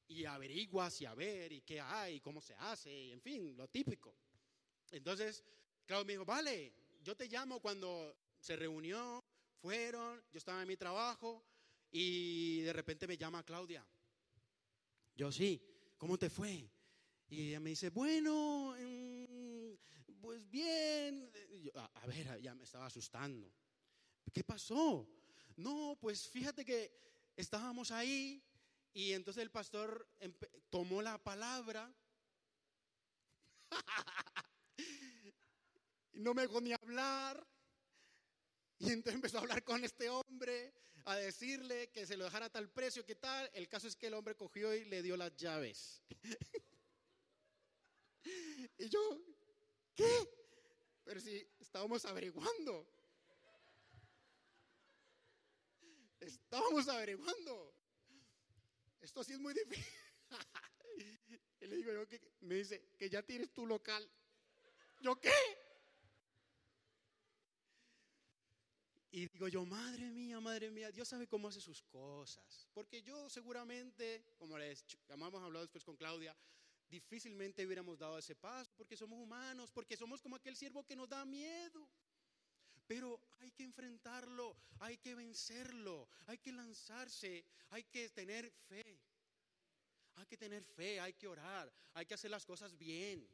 Y averigua si a ver, y qué hay, cómo se hace, y en fin, lo típico. Entonces, Claudia me dijo, vale, yo te llamo cuando se reunió, fueron, yo estaba en mi trabajo y de repente me llama Claudia. Yo sí, ¿cómo te fue? Y ella me dice, bueno, pues bien. a, ver, ya me estaba asustando. ¿Qué pasó? No, pues fíjate que estábamos ahí y entonces el pastor tomó la palabra. no me dejó ni hablar. Y entonces empezó a hablar con este hombre, a decirle que se lo dejara a tal precio, que tal. El caso es que el hombre cogió y le dio las llaves. yo, ¿qué? Pero si estábamos averiguando. Estábamos averiguando. Esto sí es muy difícil. y le digo yo que me dice que ya tienes tu local. ¿Yo qué? Y digo yo, madre mía, madre mía, Dios sabe cómo hace sus cosas. Porque yo seguramente, como les hemos hablado después con Claudia, difícilmente hubiéramos dado ese paso porque somos humanos, porque somos como aquel siervo que nos da miedo. Pero hay que enfrentarlo, hay que vencerlo, hay que lanzarse, hay que tener fe. Hay que tener fe, hay que orar, hay que hacer las cosas bien.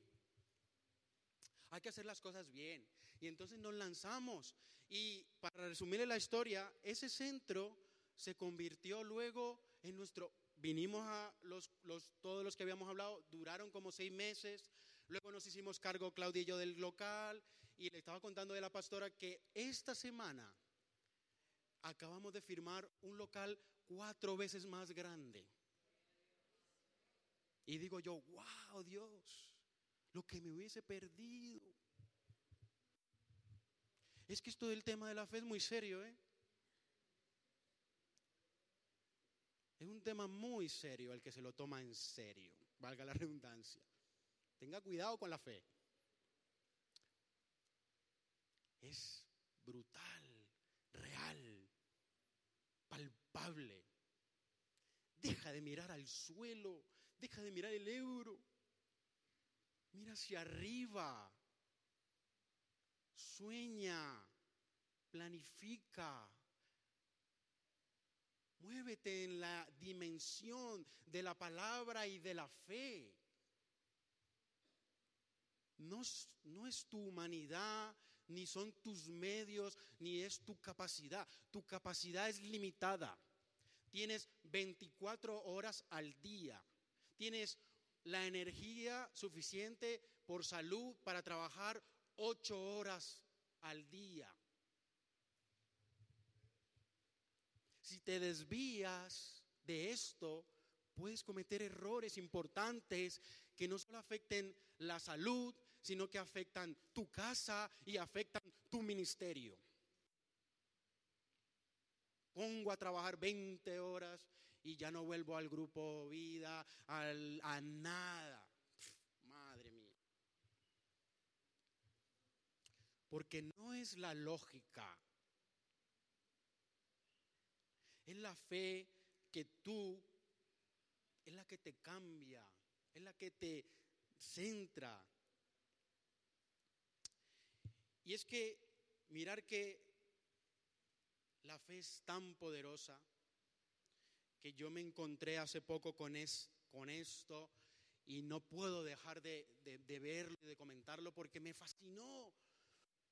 Hay que hacer las cosas bien. Y entonces nos lanzamos. Y para resumirle la historia, ese centro se convirtió luego en nuestro... Vinimos a los, todos los que habíamos hablado, duraron como seis meses. Luego nos hicimos cargo Claudia y yo del local. Y le estaba contando de la pastora que esta semana acabamos de firmar un local cuatro veces más grande. Y digo yo, wow, Dios, lo que me hubiese perdido. Es que esto del tema de la fe es muy serio, ¿eh? Es un tema muy serio el que se lo toma en serio, valga la redundancia. Tenga cuidado con la fe. Es brutal, real, palpable. Deja de mirar al suelo, deja de mirar el euro. Mira hacia arriba. Sueña, planifica. Muévete en la dimensión de la palabra y de la fe. No, es tu humanidad, ni son tus medios, ni es tu capacidad. Tu capacidad es limitada. Tienes 24 horas al día. Tienes la energía suficiente por salud para trabajar ocho horas al día. Si te desvías de esto, puedes cometer errores importantes que no solo afecten la salud, sino que afectan tu casa y afectan tu ministerio. Pongo a trabajar 20 horas y ya no vuelvo al grupo vida, al, a nada. madre mía. porque no es la lógica, es la fe que tú, es la que te cambia, es la que te centra. Y es que mirar que la fe es tan poderosa que yo me encontré hace poco con, es, con esto y no puedo dejar de, de, verlo y de comentarlo porque me fascinó,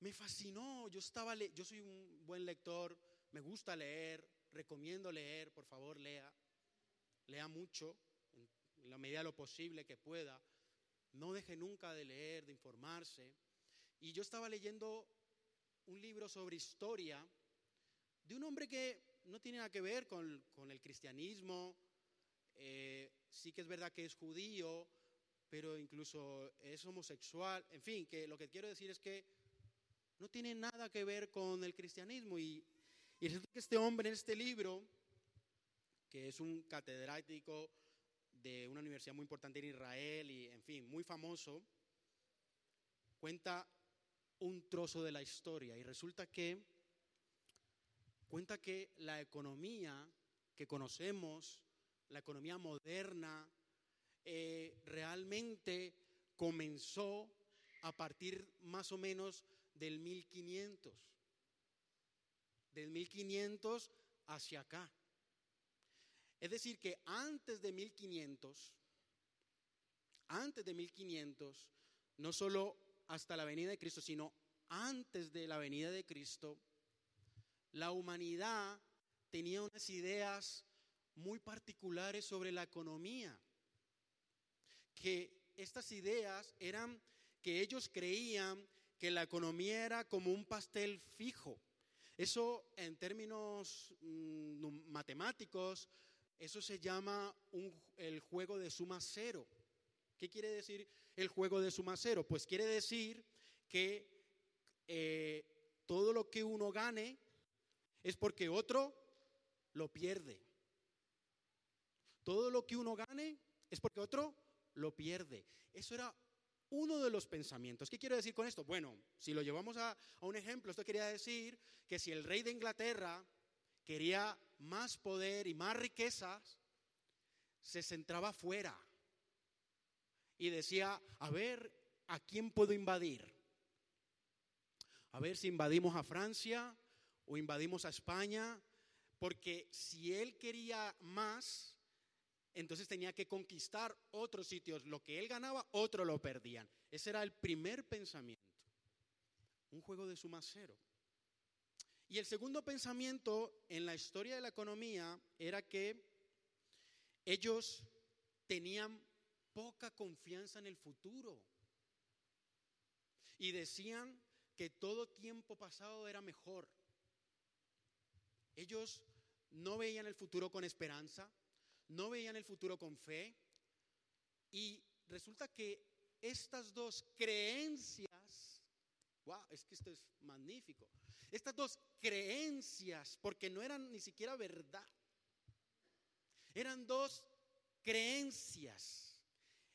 me fascinó. Yo, estaba yo soy un buen lector, me gusta leer, recomiendo leer, por favor lea, lea mucho, en la medida de lo posible que pueda. No deje nunca de leer, de informarse. Y yo estaba leyendo un libro sobre historia de un hombre que no tiene nada que ver con, el cristianismo, eh, sí que es verdad que es judío, pero incluso es homosexual, en fin, que lo que quiero decir es que no tiene nada que ver con el cristianismo. Y, y resulta que este hombre en este libro, que es un catedrático de una universidad muy importante en Israel y, en fin, muy famoso, cuenta un trozo de la historia. Y resulta que cuenta que la economía que conocemos, la economía moderna, eh, realmente comenzó a partir más o menos del 1500, del 1500 hacia acá. Es decir, que antes de 1500, antes de 1500, no solo hasta la venida de Cristo, sino antes de la venida de Cristo, la humanidad tenía unas ideas muy particulares sobre la economía, que estas ideas eran que ellos creían que la economía era como un pastel fijo. Eso en términos mm, matemáticos eso se llama el juego de suma cero. ¿Qué quiere decir el juego de suma cero? Pues quiere decir que eh, todo lo que uno gane es porque otro lo pierde. Todo lo que uno gane es porque otro lo pierde. Eso era uno de los pensamientos. ¿Qué quiero decir con esto? Bueno, si lo llevamos a, a un ejemplo, esto quería decir que si el rey de Inglaterra quería más poder y más riquezas, se centraba fuera y decía, a ver, ¿a quién puedo invadir? A ver si invadimos a Francia o invadimos a España, porque si él quería más, entonces tenía que conquistar otros sitios. Lo que él ganaba, otros lo perdían. Ese era el primer pensamiento. Un juego de suma cero. Y el segundo pensamiento en la historia de la economía era que ellos tenían poca confianza en el futuro. Y decían que todo tiempo pasado era mejor. Ellos no veían el futuro con esperanza, no veían el futuro con fe. Y resulta que estas dos creencias, wow, es que esto es magnífico. Estas dos creencias, porque no eran ni siquiera verdad, eran dos creencias.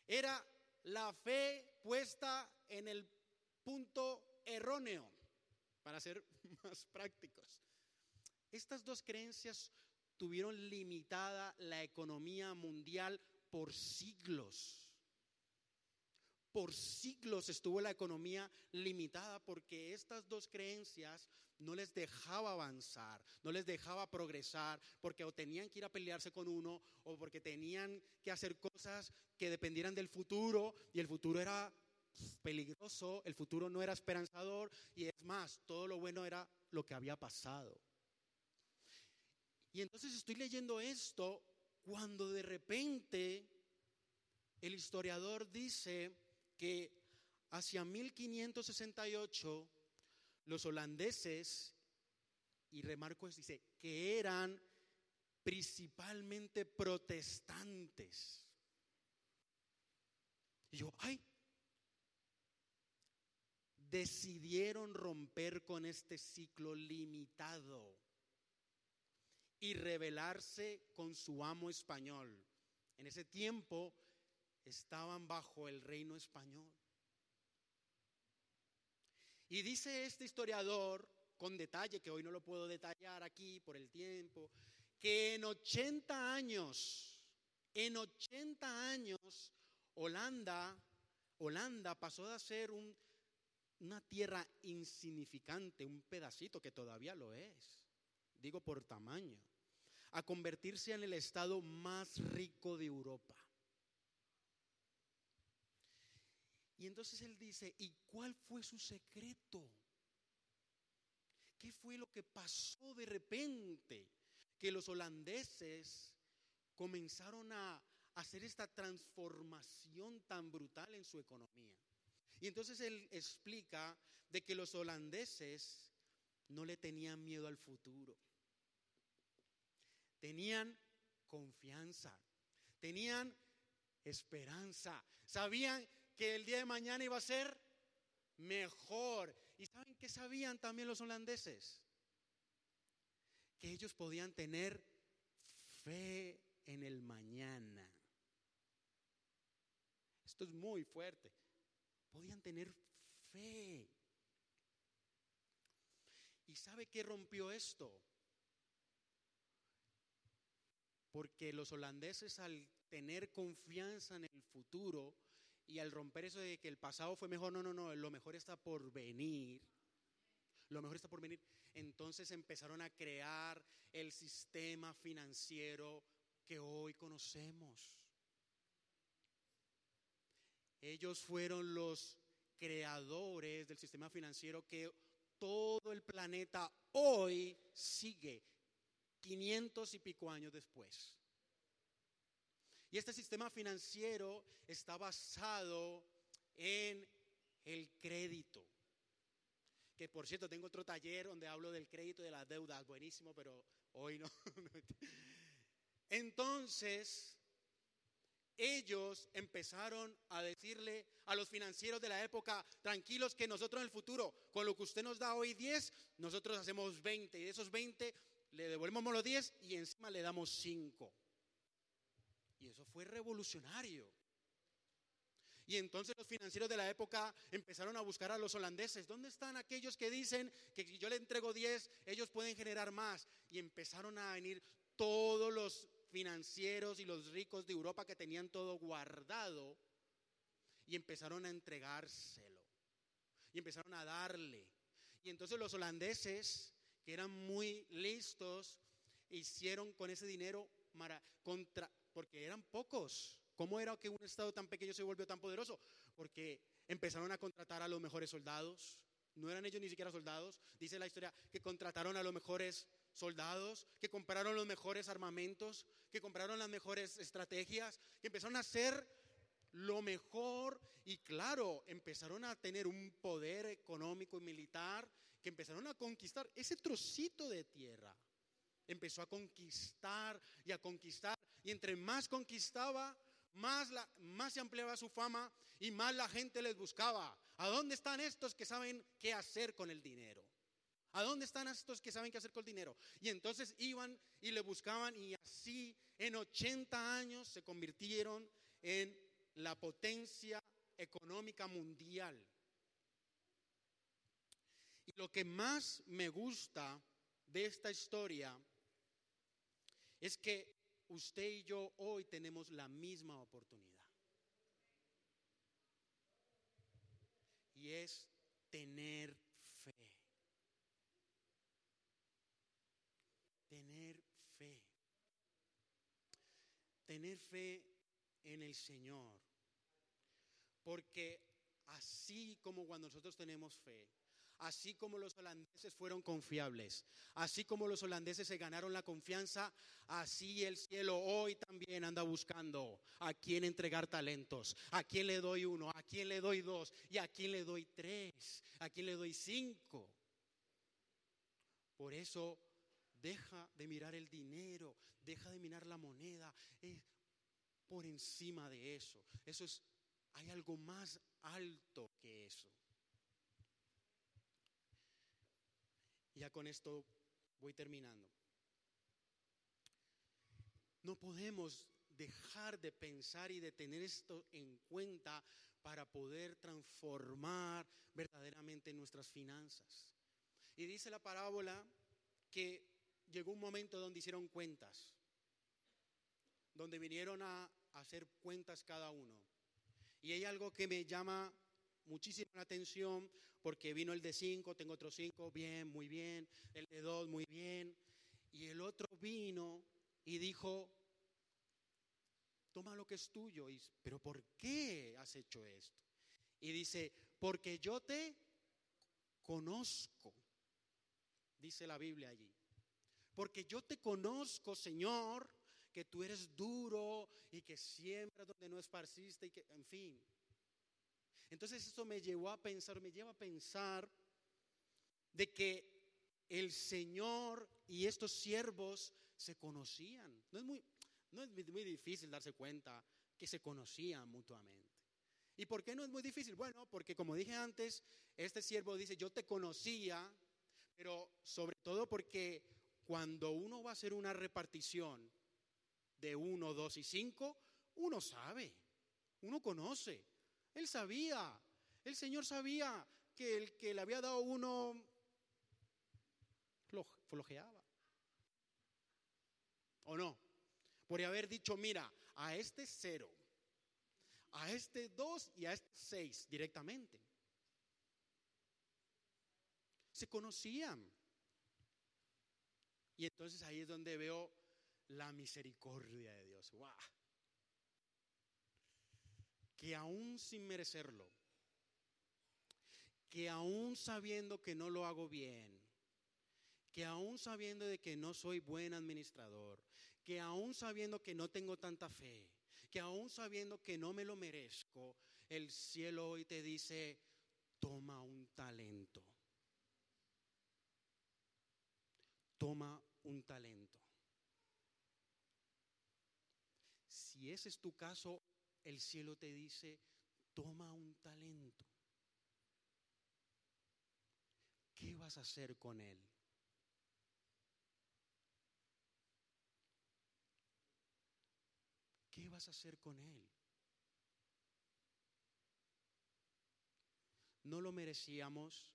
Era la fe puesta en el punto erróneo, para ser más prácticos. Estas dos creencias tuvieron limitada la economía mundial por siglos. Por siglos estuvo la economía limitada porque estas dos creencias no les dejaba avanzar, no les dejaba progresar, porque o tenían que ir a pelearse con uno o porque tenían que hacer cosas que dependieran del futuro y el futuro era peligroso, el futuro no era esperanzador y es más, todo lo bueno era lo que había pasado. Y entonces estoy leyendo esto cuando de repente el historiador dice que hacia 1568 los holandeses, y remarco esto, dice, que eran principalmente protestantes. Y yo, ay, decidieron romper con este ciclo limitado y rebelarse con su amo español. En ese tiempo estaban bajo el reino español. Y dice este historiador, con detalle, que hoy no lo puedo detallar aquí por el tiempo, que en 80 años, en 80 años, Holanda, Holanda pasó de ser un, una tierra insignificante, un pedacito que todavía lo es, digo por tamaño, a convertirse en el estado más rico de Europa. Y entonces él dice, ¿y cuál fue su secreto? ¿Qué fue lo que pasó de repente? Que los holandeses comenzaron a hacer esta transformación tan brutal en su economía. Y entonces él explica de que los holandeses no le tenían miedo al futuro. Tenían confianza, tenían esperanza, sabían que el día de mañana iba a ser mejor. ¿Y saben qué sabían también los holandeses? Que ellos podían tener fe en el mañana. Esto es muy fuerte. Podían tener fe. ¿Y sabe qué rompió esto? Porque los holandeses al tener confianza en el futuro, y al romper eso de que el pasado fue mejor, no, no, no, lo mejor está por venir. Lo mejor está por venir. Entonces empezaron a crear el sistema financiero que hoy conocemos. Ellos fueron los creadores del sistema financiero que todo el planeta hoy sigue 500 y pico años después. Y este sistema financiero está basado en el crédito. Que por cierto, tengo otro taller donde hablo del crédito y de las deudas, buenísimo, pero hoy no. Entonces, ellos empezaron a decirle a los financieros de la época, tranquilos que nosotros en el futuro, con lo que usted nos da hoy 10, nosotros hacemos 20 y de esos 20 le devolvemos los 10 y encima le damos 5. Y eso fue revolucionario. Y entonces los financieros de la época empezaron a buscar a los holandeses. ¿Dónde están aquellos que dicen que si yo le entrego 10, ellos pueden generar más? Y empezaron a venir todos los financieros y los ricos de Europa que tenían todo guardado y empezaron a entregárselo. Y empezaron a darle. Y entonces los holandeses, que eran muy listos, hicieron con ese dinero contra, porque eran pocos. ¿Cómo era que un Estado tan pequeño se volvió tan poderoso? Porque empezaron a contratar a los mejores soldados. No eran ellos ni siquiera soldados. Dice la historia que contrataron a los mejores soldados, que compraron los mejores armamentos, que compraron las mejores estrategias, que empezaron a hacer lo mejor y claro, empezaron a tener un poder económico y militar, que empezaron a conquistar ese trocito de tierra. Empezó a conquistar y a conquistar y entre más conquistaba, más, la, más se ampliaba su fama y más la gente les buscaba. ¿A dónde están estos que saben qué hacer con el dinero? ¿A dónde están estos que saben qué hacer con el dinero? Y entonces iban y le buscaban y así en 80 años se convirtieron en la potencia económica mundial. Y lo que más me gusta de esta historia es que usted y yo hoy tenemos la misma oportunidad. Y es tener fe. Tener fe. Tener fe en el Señor. Porque así como cuando nosotros tenemos fe, Así como los holandeses fueron confiables, así como los holandeses se ganaron la confianza, así el cielo hoy también anda buscando a quién entregar talentos, a quién le doy uno, a quién le doy dos y a quién le doy tres, a quién le doy cinco. Por eso deja de mirar el dinero, deja de mirar la moneda, es por encima de eso. Eso es, hay algo más alto que eso. Ya con esto voy terminando. No podemos dejar de pensar y de tener esto en cuenta para poder transformar verdaderamente nuestras finanzas. Y dice la parábola que llegó un momento donde hicieron cuentas, donde vinieron a hacer cuentas cada uno. Y hay algo que me llama muchísima atención porque vino el de cinco, tengo otros cinco, bien, muy bien, el de dos, muy bien. Y el otro vino y dijo, toma lo que es tuyo. Y, Pero ¿por qué has hecho esto? Y dice, porque yo te conozco, dice la Biblia allí. Porque yo te conozco, Señor, que tú eres duro y que siembras donde no esparciste y que, en fin. Entonces esto me llevó a pensar, me lleva a pensar de que el Señor y estos siervos se conocían. No es muy, no es muy difícil darse cuenta que se conocían mutuamente. ¿Y por qué no es muy difícil? Bueno, porque como dije antes, este siervo dice, yo te conocía, pero sobre todo porque cuando uno va a hacer una repartición de uno, dos y cinco, uno sabe, uno conoce. Él sabía, el Señor sabía que el que le había dado uno flojeaba. ¿O no? Por haber dicho, mira, a este cero, a este dos y a este seis directamente. Se conocían. Y entonces ahí es donde veo la misericordia de Dios. ¡Wow! Que aún sin merecerlo, que aún sabiendo que no lo hago bien, que aún sabiendo de que no soy buen administrador, que aún sabiendo que no tengo tanta fe, que aún sabiendo que no me lo merezco, el cielo hoy te dice, toma un talento. Toma un talento. Si ese es tu caso, el cielo te dice, toma un talento. ¿Qué vas a hacer con él? ¿Qué vas a hacer con él? No lo merecíamos,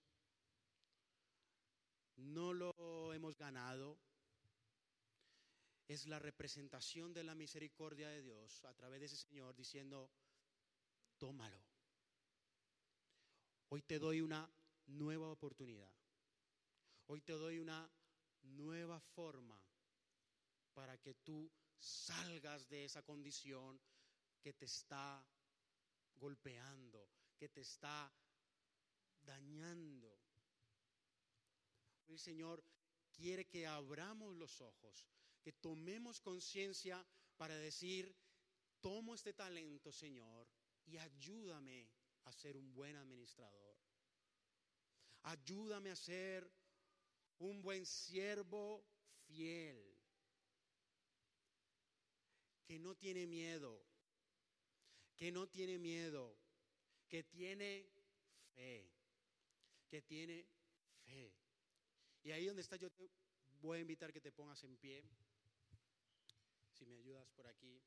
no lo hemos ganado. Es la representación de la misericordia de Dios a través de ese Señor diciendo, tómalo. Hoy te doy una nueva oportunidad. Hoy te doy una nueva forma para que tú salgas de esa condición que te está golpeando, que te está dañando. El Señor quiere que abramos los ojos, que tomemos conciencia para decir, tomo este talento, Señor, y ayúdame a ser un buen administrador. Ayúdame a ser un buen siervo fiel que no tiene miedo, que no tiene miedo, que tiene fe, que tiene fe. Y ahí donde está yo te voy a invitar que te pongas en pie. Si me ayudas por aquí.